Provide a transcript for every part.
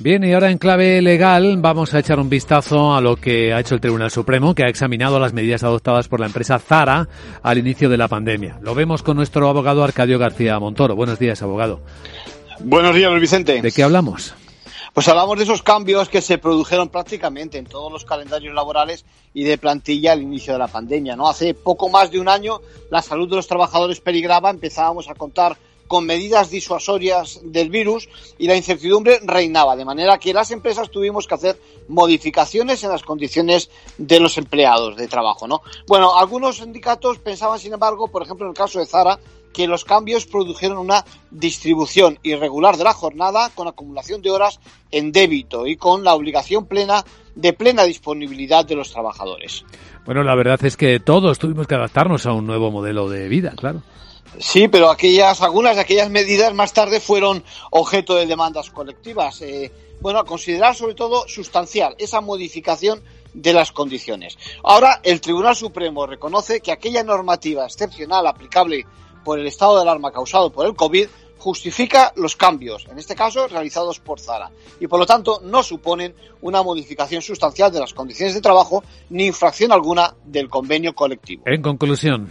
Bien, y ahora en clave legal vamos a echar un vistazo a lo que ha hecho el Tribunal Supremo, que ha examinado las medidas adoptadas por la empresa Zara al inicio de la pandemia. Lo vemos con nuestro abogado Arcadio García Montoro. Buenos días, abogado. Buenos días, Luis Vicente. ¿De qué hablamos? Pues hablamos de esos cambios que se produjeron prácticamente en todos los calendarios laborales y de plantilla al inicio de la pandemia. ¿no? Hace poco más de un año la salud de los trabajadores peligraba, empezábamos a contar con medidas disuasorias del virus y la incertidumbre reinaba, de manera que las empresas tuvimos que hacer modificaciones en las condiciones de los empleados de trabajo, ¿no? Bueno, algunos sindicatos pensaban, sin embargo, por ejemplo, en el caso de Zara, que los cambios produjeron una distribución irregular de la jornada con acumulación de horas en débito y con la obligación plena de plena disponibilidad de los trabajadores. Bueno, la verdad es que todos tuvimos que adaptarnos a un nuevo modelo de vida, claro. Sí, pero aquellas, algunas de aquellas medidas más tarde fueron objeto de demandas colectivas. Eh, bueno, a considerar sobre todo sustancial esa modificación de las condiciones. Ahora, el Tribunal Supremo reconoce que aquella normativa excepcional aplicable por el estado de alarma causado por el COVID justifica los cambios, en este caso realizados por Zara, y por lo tanto no suponen una modificación sustancial de las condiciones de trabajo ni infracción alguna del convenio colectivo. En conclusión.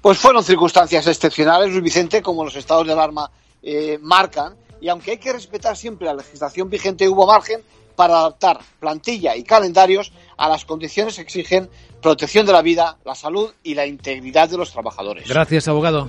Pues fueron circunstancias excepcionales, Luis Vicente, como los estados de alarma eh, marcan, y aunque hay que respetar siempre la legislación vigente, hubo margen para adaptar plantilla y calendarios a las condiciones que exigen protección de la vida, la salud y la integridad de los trabajadores. Gracias, abogado.